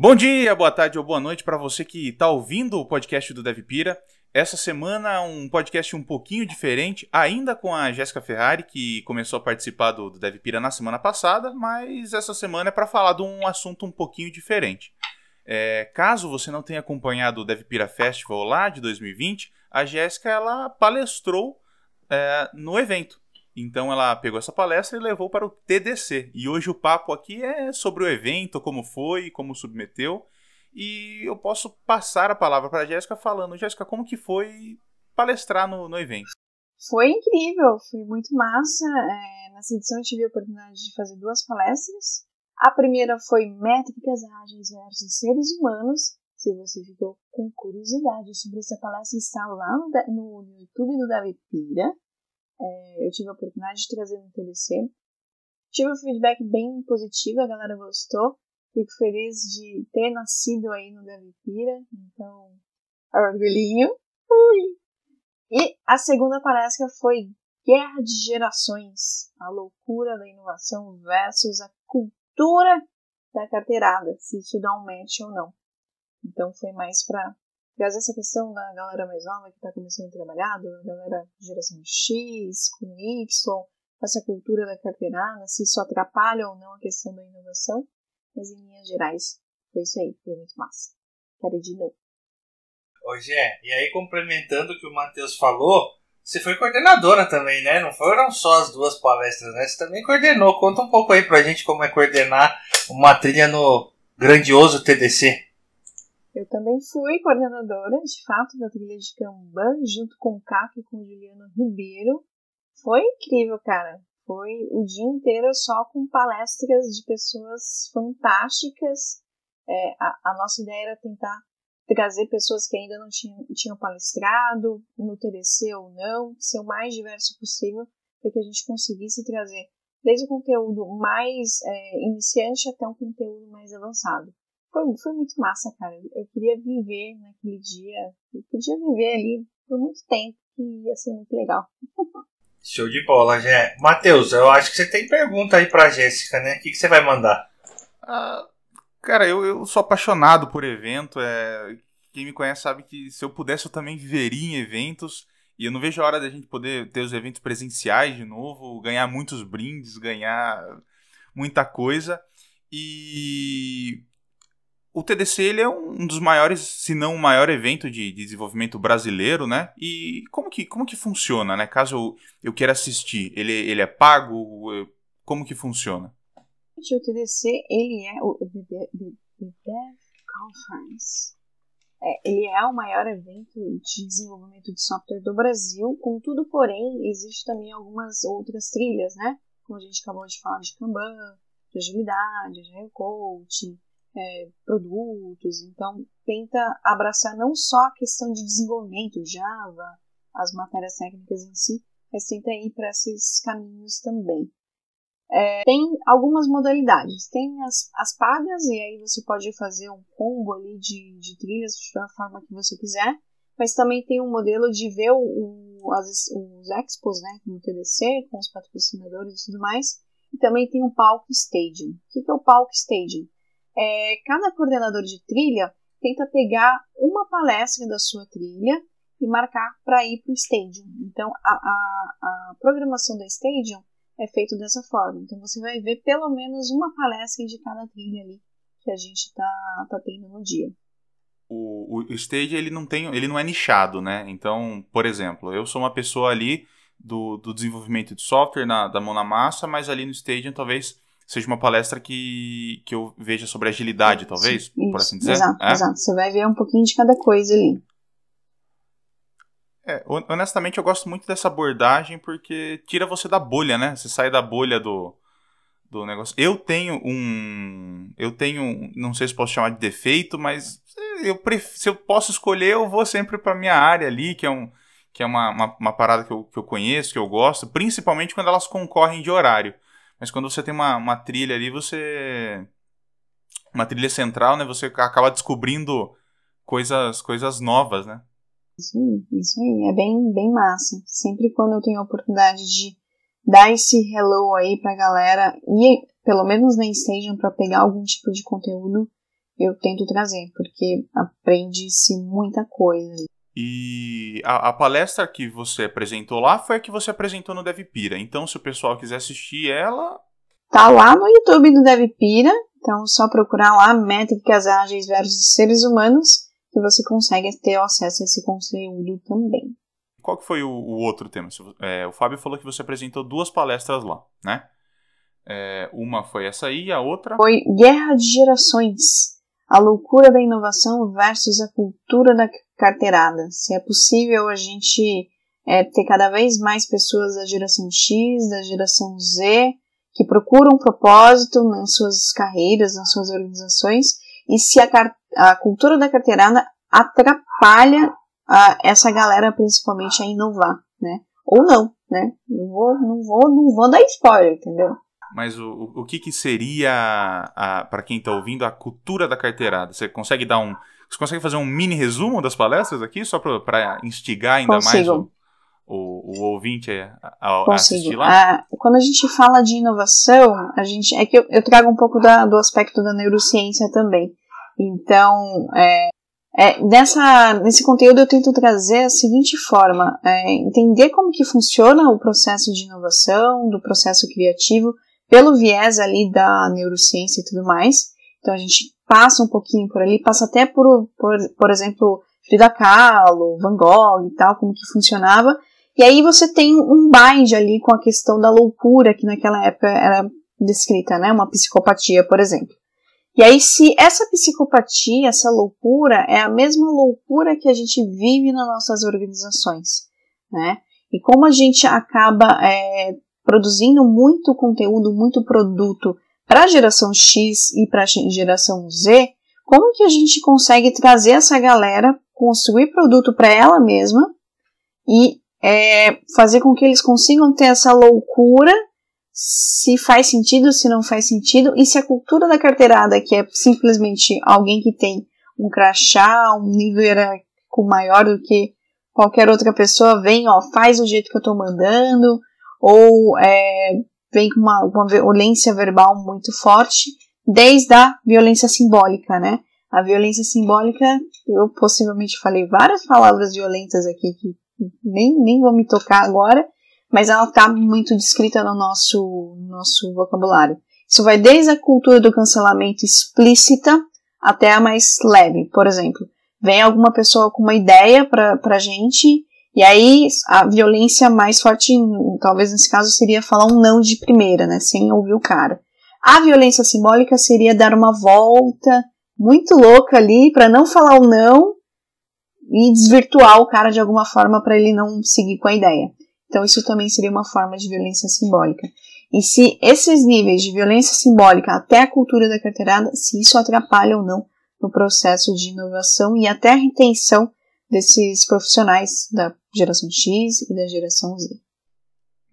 Bom dia, boa tarde ou boa noite para você que está ouvindo o podcast do Devpira. Essa semana um podcast um pouquinho diferente, ainda com a Jéssica Ferrari, que começou a participar do, do Devpira na semana passada, mas essa semana é para falar de um assunto um pouquinho diferente. É, caso você não tenha acompanhado o Devpira Festival lá de 2020, a Jéssica ela palestrou é, no evento. Então ela pegou essa palestra e levou para o TDC. E hoje o papo aqui é sobre o evento, como foi, como submeteu. E eu posso passar a palavra para a Jéssica falando, Jéssica, como que foi palestrar no, no evento? Foi incrível, foi muito massa. É, nessa edição eu tive a oportunidade de fazer duas palestras. A primeira foi Métricas Ágeis versus Seres Humanos. Se você ficou com curiosidade sobre essa palestra, está lá no, no, YouTube do Davi Pira. É, eu tive a oportunidade de trazer no TDC. Tive um feedback bem positivo, a galera gostou. Fico feliz de ter nascido aí no Devipira, então, orgulhinho. Ui. E a segunda palestra foi Guerra de Gerações, a loucura da inovação versus a cultura da carteirada, se isso dá um match ou não. Então foi mais para trazer essa questão da galera mais nova que está começando a trabalhar, da galera de geração X, com Y, essa cultura da carteirada, se isso atrapalha ou não a questão da inovação. Mas em linhas gerais, foi isso aí, foi muito massa. Quero de novo. Ô Gé, e aí complementando o que o Matheus falou, você foi coordenadora também, né? Não foram só as duas palestras, né? Você também coordenou. Conta um pouco aí pra gente como é coordenar uma trilha no grandioso TDC. Eu também fui coordenadora, de fato, da trilha de Kanban, junto com o Caco e com o Juliano Ribeiro. Foi incrível, cara. Foi o dia inteiro só com palestras de pessoas fantásticas. É, a, a, nossa ideia era tentar trazer pessoas que ainda não tinham, tinham palestrado, no TDC ou não, ser o mais diverso possível, para que a gente conseguisse trazer desde o conteúdo mais é, iniciante até um conteúdo mais avançado foi, foi muito massa, cara. Eu queria viver naquele dia. Eu podia viver ali por muito tempo, que ia ser muito legal. Show de bola, Jé. Matheus, eu acho que você tem pergunta aí pra Jéssica, né? O que, que você vai mandar? Ah, cara, eu, eu sou apaixonado por evento. É... Quem me conhece sabe que se eu pudesse eu também viveria em eventos. E eu não vejo a hora da gente poder ter os eventos presenciais de novo, ganhar muitos brindes, ganhar muita coisa. E o TDC ele é um dos maiores, se não o maior evento de, desenvolvimento brasileiro, né? E como que, como que funciona, né? Caso eu, eu queira assistir, ele, ele é pago? Como que funciona? O TDC, ele é o The, Dev Conference. É, ele é o maior evento de desenvolvimento de software do Brasil, contudo, porém, existe também algumas outras trilhas, né? Como a gente acabou de falar de Kanban, de agilidade, de coaching, é, produtos, então tenta abraçar não só a questão de desenvolvimento, Java, as matérias técnicas em si, mas tenta ir para esses caminhos também. É, tem algumas modalidades, tem as, as pagas, e aí você pode fazer um combo ali de, de trilhas da forma que você quiser, mas também tem um modelo de ver o, o, as, os expos, né, no TDC, com os patrocinadores e tudo mais, e também tem o Palco Stadium. O que é o Palco Stadium? É, cada coordenador de trilha tenta pegar uma palestra da sua trilha e marcar para ir para o Stadium. Então, a, a, a, programação da Stadium é feita dessa forma. Então, você vai ver pelo menos uma palestra de cada trilha ali que a gente está tá tendo no dia. O, o stage ele não tem, ele não é nichado, né? Então, por exemplo, eu sou uma pessoa ali do, do desenvolvimento de software na, da mão na massa, mas ali no Stadium talvez seja uma palestra que, que eu veja sobre agilidade, talvez, isso, por assim dizer. Exato, é? exato. Você vai ver um pouquinho de cada coisa ali. É, honestamente, eu gosto muito dessa abordagem porque tira você da bolha, né? Você sai da bolha do, do negócio. Eu tenho um. Eu tenho. Não sei se posso chamar de defeito, mas eu pref... se eu posso escolher, eu vou sempre para minha área ali, que é, um, que é uma, uma, uma, parada que eu, que eu conheço, que eu gosto, principalmente quando elas concorrem de horário. Mas quando você tem uma, uma trilha ali, você. Uma trilha central, né? Você acaba descobrindo coisas, coisas novas, né? Isso aí, isso aí. É bem, bem massa. Sempre quando eu tenho a oportunidade de dar esse hello aí pra galera e pelo menos na Instagram para pegar algum tipo de conteúdo, eu tento trazer, porque aprende-se muita coisa. E a, a, palestra que você apresentou lá foi a que você apresentou no DevPira. Então, se o pessoal quiser assistir ela. Tá lá no YouTube do DevPira. Então, só procurar lá métricas ágeis versus seres humanos que você consegue ter acesso a esse conteúdo também. Qual que foi o, o outro tema? É, o Fábio falou que você apresentou duas palestras lá, né? É, uma foi essa aí, a outra. Foi Guerra de Gerações a loucura da inovação versus a cultura da carteirada. Se é possível a gente é, ter cada vez mais pessoas da geração X, da geração Z, que procuram um propósito nas suas carreiras, nas suas organizações, e se a, a cultura da carteirada atrapalha a, essa galera principalmente a inovar, né? Ou não, né? Não vou, não vou, não vou dar spoiler, entendeu? Mas o, o que, que seria, para quem está ouvindo, a cultura da carteirada? Você consegue dar um. Você consegue fazer um mini resumo das palestras aqui, só para instigar ainda Consigo. mais o, o, o ouvinte a, a, a assistir lá? Ah, quando a gente fala de inovação, a gente é que eu, eu trago um pouco da, do aspecto da neurociência também. Então, é, é, nessa, nesse conteúdo eu tento trazer a seguinte forma, é, entender como que funciona o processo de inovação, do processo criativo, pelo viés ali da neurociência e tudo mais. Então a gente passa um pouquinho por ali, passa até por, por, por exemplo, Frida Kahlo, Van Gogh e tal, como que funcionava. E aí você tem um bind ali com a questão da loucura que naquela época era descrita, né? Uma psicopatia, por exemplo. E aí, se essa psicopatia, essa loucura, é a mesma loucura que a gente vive nas nossas organizações, né? E como a gente acaba é, produzindo muito conteúdo, muito produto para a geração X e para a geração Z, como que a gente consegue trazer essa galera, construir produto para ela mesma e é, fazer com que eles consigam ter essa loucura, se faz sentido, se não faz sentido, e se a cultura da carteirada, que é simplesmente alguém que tem um crachá, um nível hierárquico maior do que qualquer outra pessoa, vem, ó, faz do jeito que eu estou mandando, ou é, vem com uma, uma violência verbal muito forte, desde a violência simbólica, né? A violência simbólica, eu possivelmente falei várias palavras violentas aqui que nem, nem vou me tocar agora, mas ela está muito descrita no nosso, nosso vocabulário. Isso vai desde a cultura do cancelamento explícita até a mais leve. Por exemplo, vem alguma pessoa com uma ideia para a gente e aí a violência mais forte, talvez nesse caso, seria falar um não de primeira, né? Sem ouvir o cara. A violência simbólica seria dar uma volta muito louca ali para não falar o não e desvirtuar o cara de alguma forma para ele não seguir com a ideia. Então isso também seria uma forma de violência simbólica. E se esses níveis de violência simbólica até a cultura da carteirada, se isso atrapalha ou não no processo de inovação e até a retenção desses profissionais da geração X e da geração Z.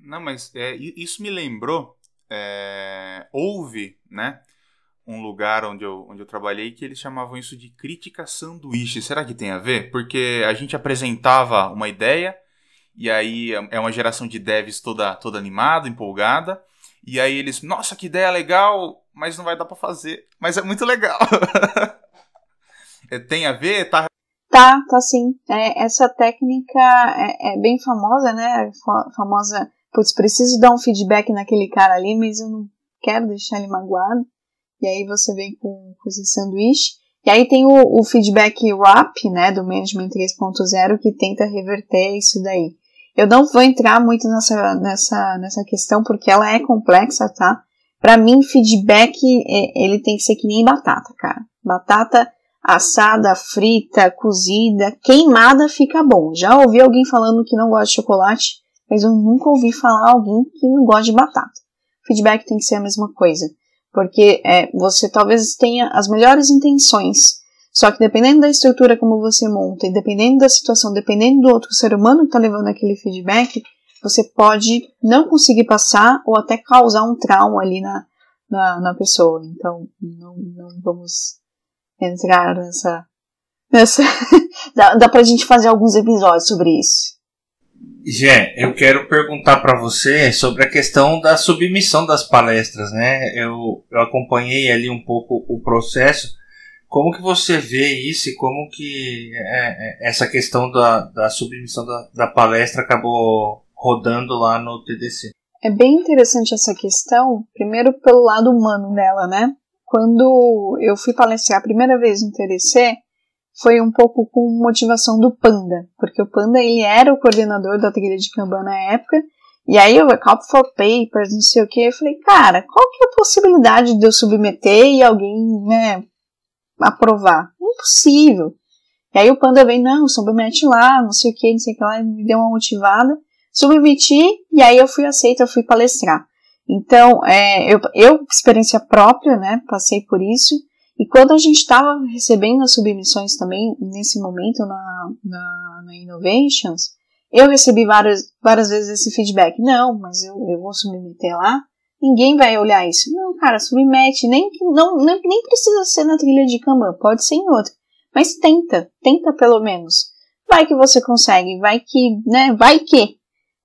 Não, mas é, isso me lembrou. É, houve, né? Um lugar onde eu, onde eu trabalhei que eles chamavam isso de crítica sanduíche. Será que tem a ver? Porque a gente apresentava uma ideia e aí é uma geração de devs toda, toda animada, empolgada. E aí eles, nossa, que ideia legal, mas não vai dar para fazer. Mas é muito legal. É, tem a ver? Tá Tá, tá sim. É, essa técnica é, é, bem famosa, né? Famosa, putz, preciso dar um feedback naquele cara ali, mas eu não quero deixar ele magoado. E aí você vem com, com esse sanduíche. E aí tem o, o feedback RAP, né, do Management 3.0, que tenta reverter isso daí. Eu não vou entrar muito nessa, nessa, nessa questão, porque ela é complexa, tá? Para mim, feedback, é, ele tem que ser que nem batata, cara. Batata assada, frita, cozida, queimada fica bom. Já ouvi alguém falando que não gosta de chocolate, mas eu nunca ouvi falar alguém que não gosta de batata. Feedback tem que ser a mesma coisa, porque é, você talvez tenha as melhores intenções, só que dependendo da estrutura como você monta, e dependendo da situação, dependendo do outro ser humano que está levando aquele feedback, você pode não conseguir passar ou até causar um trauma ali na, na, na pessoa. Então, não, não vamos entrar nessa. nessa dá, dá pra gente fazer alguns episódios sobre isso. Gé, eu quero perguntar para você sobre a questão da submissão das palestras, né? Eu, eu acompanhei ali um pouco o processo. Como que você vê isso e como que é, é, essa questão da, da submissão da, da palestra acabou rodando lá no TDC? É bem interessante essa questão, primeiro pelo lado humano dela, né? Quando eu fui palestrar a primeira vez no TDC, foi um pouco com motivação do Panda, porque o Panda ele era o coordenador da trilha de Kanban na época, e aí eu call for papers, não sei o que, eu falei, cara, qual que é a possibilidade de eu submeter e alguém, né, aprovar? Impossível. E aí o Panda vem, não, submete lá, não sei o que, não sei o que lá, me deu uma motivada, submeti, e aí eu fui aceita, eu fui palestrar. Então, é, eu, eu, experiência própria, né, passei por isso, e quando a gente estava recebendo as submissões também, nesse momento na, na, na, Innovations, eu recebi várias, várias vezes esse feedback. Não, mas eu, eu vou submeter lá, ninguém vai olhar isso. Não, cara, submete, nem, não, nem, nem precisa ser na trilha de Kanban, pode ser em outra. Mas tenta, tenta pelo menos. Vai que você consegue, vai que, né, vai que.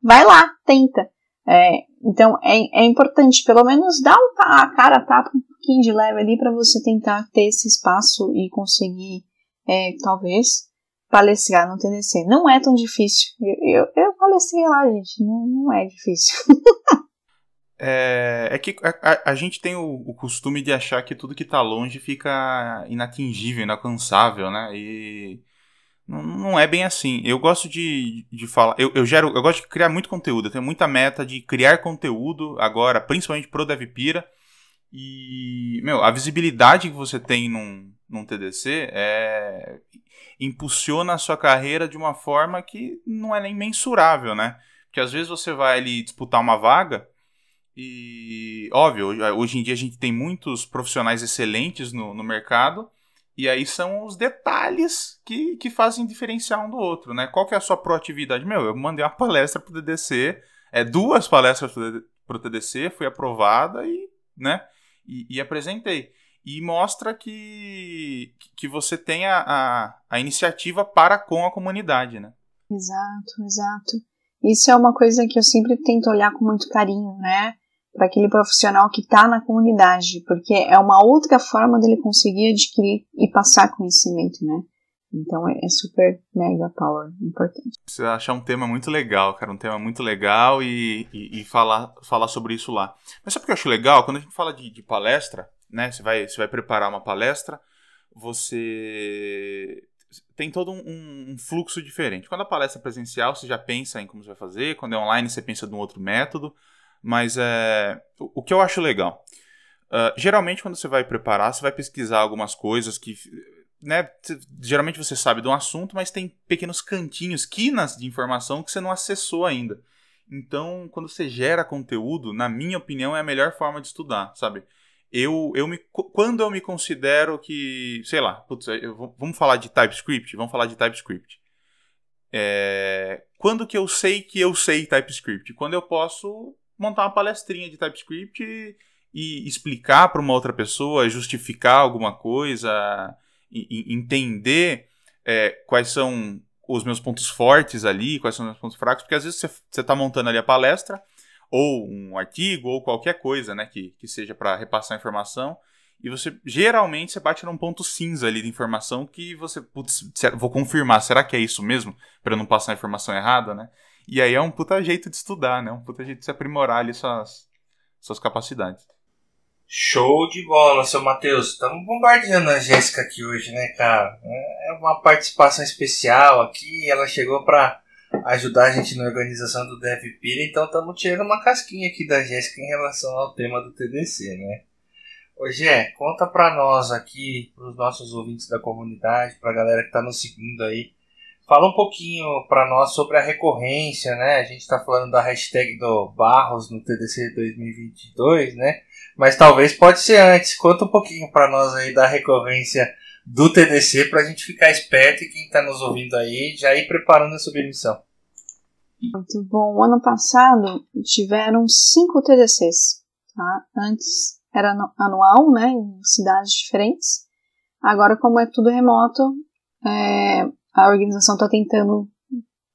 Vai lá, tenta. É, então é, é importante pelo menos dar a cara tapa um pouquinho de leve ali para você tentar ter esse espaço e conseguir, é, talvez, palestrar no TDC. Não é tão difícil. Eu, eu, eu palestrei lá, gente. Não, não é difícil. é, é, que a, a gente tem o, o, costume de achar que tudo que está longe fica inatingível, inalcançável, né? E não, é bem assim. Eu gosto de, de falar. Eu, eu, gero, eu gosto de criar muito conteúdo. Eu tenho muita meta de criar conteúdo agora, principalmente pro DevPira. E, meu, a visibilidade que você tem num, num TDC é, impulsiona a sua carreira de uma forma que não é nem mensurável, né? Porque às vezes você vai ali disputar uma vaga e, óbvio, hoje em dia a gente tem muitos profissionais excelentes no, no mercado e aí são os detalhes que, que fazem diferenciar um do outro, né? Qual que é a sua proatividade? Meu, eu mandei uma palestra pro TDC, é, duas palestras pro TDC, fui aprovada e, né? E, e apresentei. E mostra que, que você tem a, a, a iniciativa para com a comunidade, né? Exato, exato. Isso é uma coisa que eu sempre tento olhar com muito carinho, né? Para aquele profissional que está na comunidade, porque é uma outra forma dele conseguir adquirir e passar conhecimento, né? Então é, é super mega power, importante. Você achar um tema muito legal, cara, um tema muito legal e, e, e, falar, falar sobre isso lá. Mas sabe o que eu acho legal? Quando a gente fala de, de palestra, né? Você vai, você vai preparar uma palestra, você tem todo um, um, fluxo diferente. Quando a palestra é presencial, você já pensa em como você vai fazer. Quando é online, você pensa num outro método. Mas é, o, o que eu acho legal. Uh, geralmente, quando você vai preparar, você vai pesquisar algumas coisas que. Né, geralmente você sabe de um assunto, mas tem pequenos cantinhos, quinas de informação que você não acessou ainda. Então, quando você gera conteúdo, na minha opinião, é a melhor forma de estudar, sabe? Eu, eu me, quando eu me considero que, sei lá, putz, eu, vamos falar de TypeScript? Vamos falar de TypeScript. É, quando que eu sei que eu sei TypeScript? Quando eu posso montar uma palestrinha de TypeScript e, e explicar para uma outra pessoa, justificar alguma coisa, e, e entender é, quais são os meus pontos fortes ali, quais são os meus pontos fracos, porque às vezes você está montando ali a palestra, ou um artigo, ou qualquer coisa né, que, que seja para repassar informação, e você geralmente você bate num ponto cinza ali de informação que você, putz, vou confirmar, será que é isso mesmo? Para não passar a informação errada, né? E aí é um puta jeito de estudar, né? Um puta jeito de se aprimorar ali suas, suas capacidades. Show de bola, seu Matheus. Estamos bombardeando a Jéssica aqui hoje, né, cara? É uma participação especial aqui. Ela chegou para ajudar a gente na organização do DevPira, então estamos tirando uma casquinha aqui da Jéssica em relação ao tema do TDC, né? Ô Gé, conta para nós aqui, para os nossos ouvintes da comunidade, para a galera que está nos seguindo aí, Fala um pouquinho para nós sobre a recorrência, né? A gente está falando da hashtag do Barros no TDC 2022, né? Mas talvez pode ser antes. Conta um pouquinho para nós aí da recorrência do TDC para a gente ficar esperto e quem está nos ouvindo aí já ir preparando a submissão. Muito bom. O ano passado tiveram cinco TDCs. Tá? Antes era anual, né? Em cidades diferentes. Agora, como é tudo remoto, é, a organização está tentando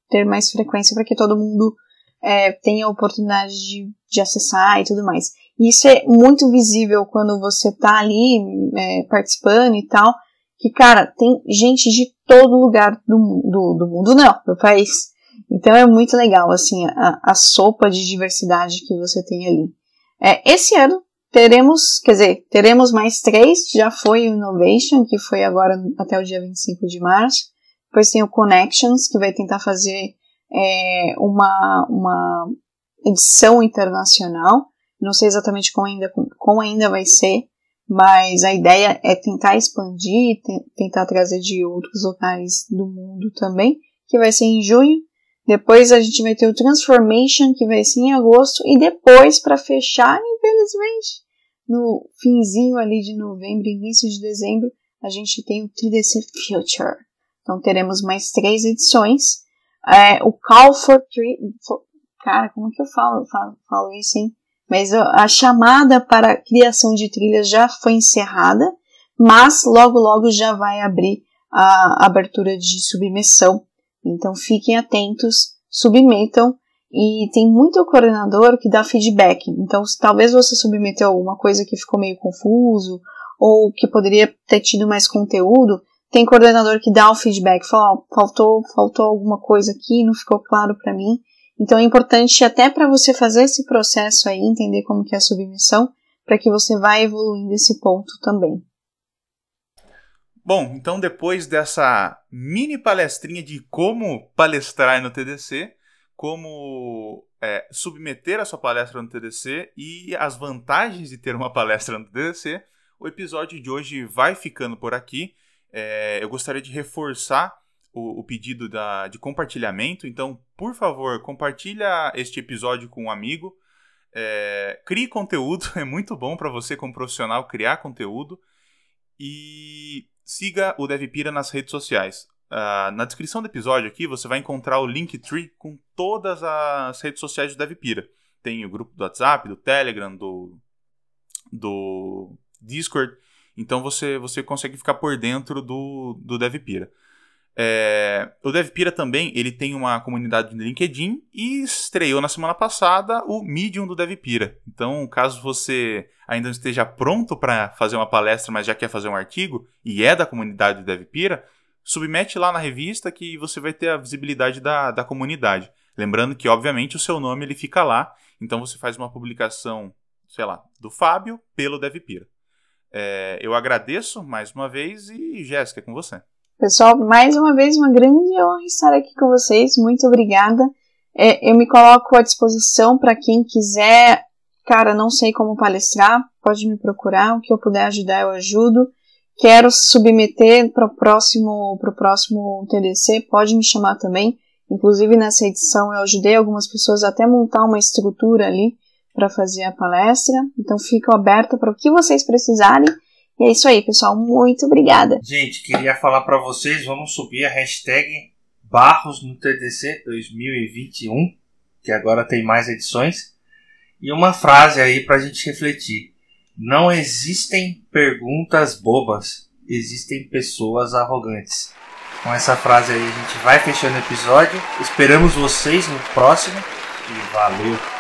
ter mais frequência para que todo mundo é, tenha a oportunidade de, de acessar e tudo mais. E isso é muito visível quando você está ali é, participando e tal, que, cara, tem gente de todo lugar do, do, do mundo, não, do país. Então é muito legal, assim, a, a sopa de diversidade que você tem ali. É, esse ano teremos, quer dizer, teremos mais três, já foi o Innovation, que foi agora até o dia 25 de março. Depois tem o Connections, que vai tentar fazer é, uma, uma edição internacional. Não sei exatamente como ainda, como ainda vai ser, mas a ideia é tentar expandir, tentar trazer de outros locais do mundo também, que vai ser em junho. Depois a gente vai ter o Transformation, que vai ser em agosto, e depois, para fechar, infelizmente, no finzinho ali de novembro, início de dezembro, a gente tem o 3DC Future. Então teremos mais três edições. É, o Call for Three. For, cara, como que eu falo, falo, falo isso, hein? Mas a chamada para a criação de trilhas já foi encerrada, mas logo logo já vai abrir a abertura de submissão. Então fiquem atentos, submetam e tem muito coordenador que dá feedback. Então, se talvez você submeteu alguma coisa que ficou meio confuso ou que poderia ter tido mais conteúdo, tem coordenador que dá o feedback, fala, oh, faltou, faltou alguma coisa aqui, não ficou claro para mim. Então é importante até para você fazer esse processo aí, entender como que é a submissão, para que você vá evoluindo esse ponto também. Bom, então depois dessa mini palestrinha de como palestrar no TDC, como é, submeter a sua palestra no TDC e as vantagens de ter uma palestra no TDC, o episódio de hoje vai ficando por aqui. É, eu gostaria de reforçar o, o pedido da, de compartilhamento. Então, por favor, compartilha este episódio com um amigo. É, crie conteúdo, é muito bom para você como profissional criar conteúdo. E siga o DevPira nas redes sociais. Uh, na descrição do episódio aqui você vai encontrar o Linktree com todas as redes sociais do DevPira. Tem o grupo do WhatsApp, do Telegram, do, do Discord. Então você, você consegue ficar por dentro do, do DevPira. É, o DevPira também ele tem uma comunidade no LinkedIn e estreou na semana passada o Medium do DevPira. Então, caso você ainda não esteja pronto para fazer uma palestra, mas já quer fazer um artigo e é da comunidade do DevPira, submete lá na revista que você vai ter a visibilidade da, da comunidade. Lembrando que, obviamente, o seu nome ele fica lá, então você faz uma publicação, sei lá, do Fábio pelo DevPira. É, eu agradeço mais uma vez e Jéssica, é com você. Pessoal, mais uma vez, uma grande honra estar aqui com vocês. Muito obrigada. É, eu me coloco à disposição para quem quiser. Cara, não sei como palestrar, pode me procurar. O que eu puder ajudar, eu ajudo. Quero submeter para o próximo, pro próximo TDC, pode me chamar também. Inclusive, nessa edição, eu ajudei algumas pessoas até montar uma estrutura ali para fazer a palestra. Então, fico aberta para o que vocês precisarem. E é isso aí, pessoal. Muito obrigada. Gente, queria falar para vocês, vamos subir a hashtag Barros no TDC 2021, que agora tem mais edições. E uma frase aí para a gente refletir. Não existem perguntas bobas, existem pessoas arrogantes. Com essa frase aí a gente vai fechando o episódio. Esperamos vocês no próximo e valeu!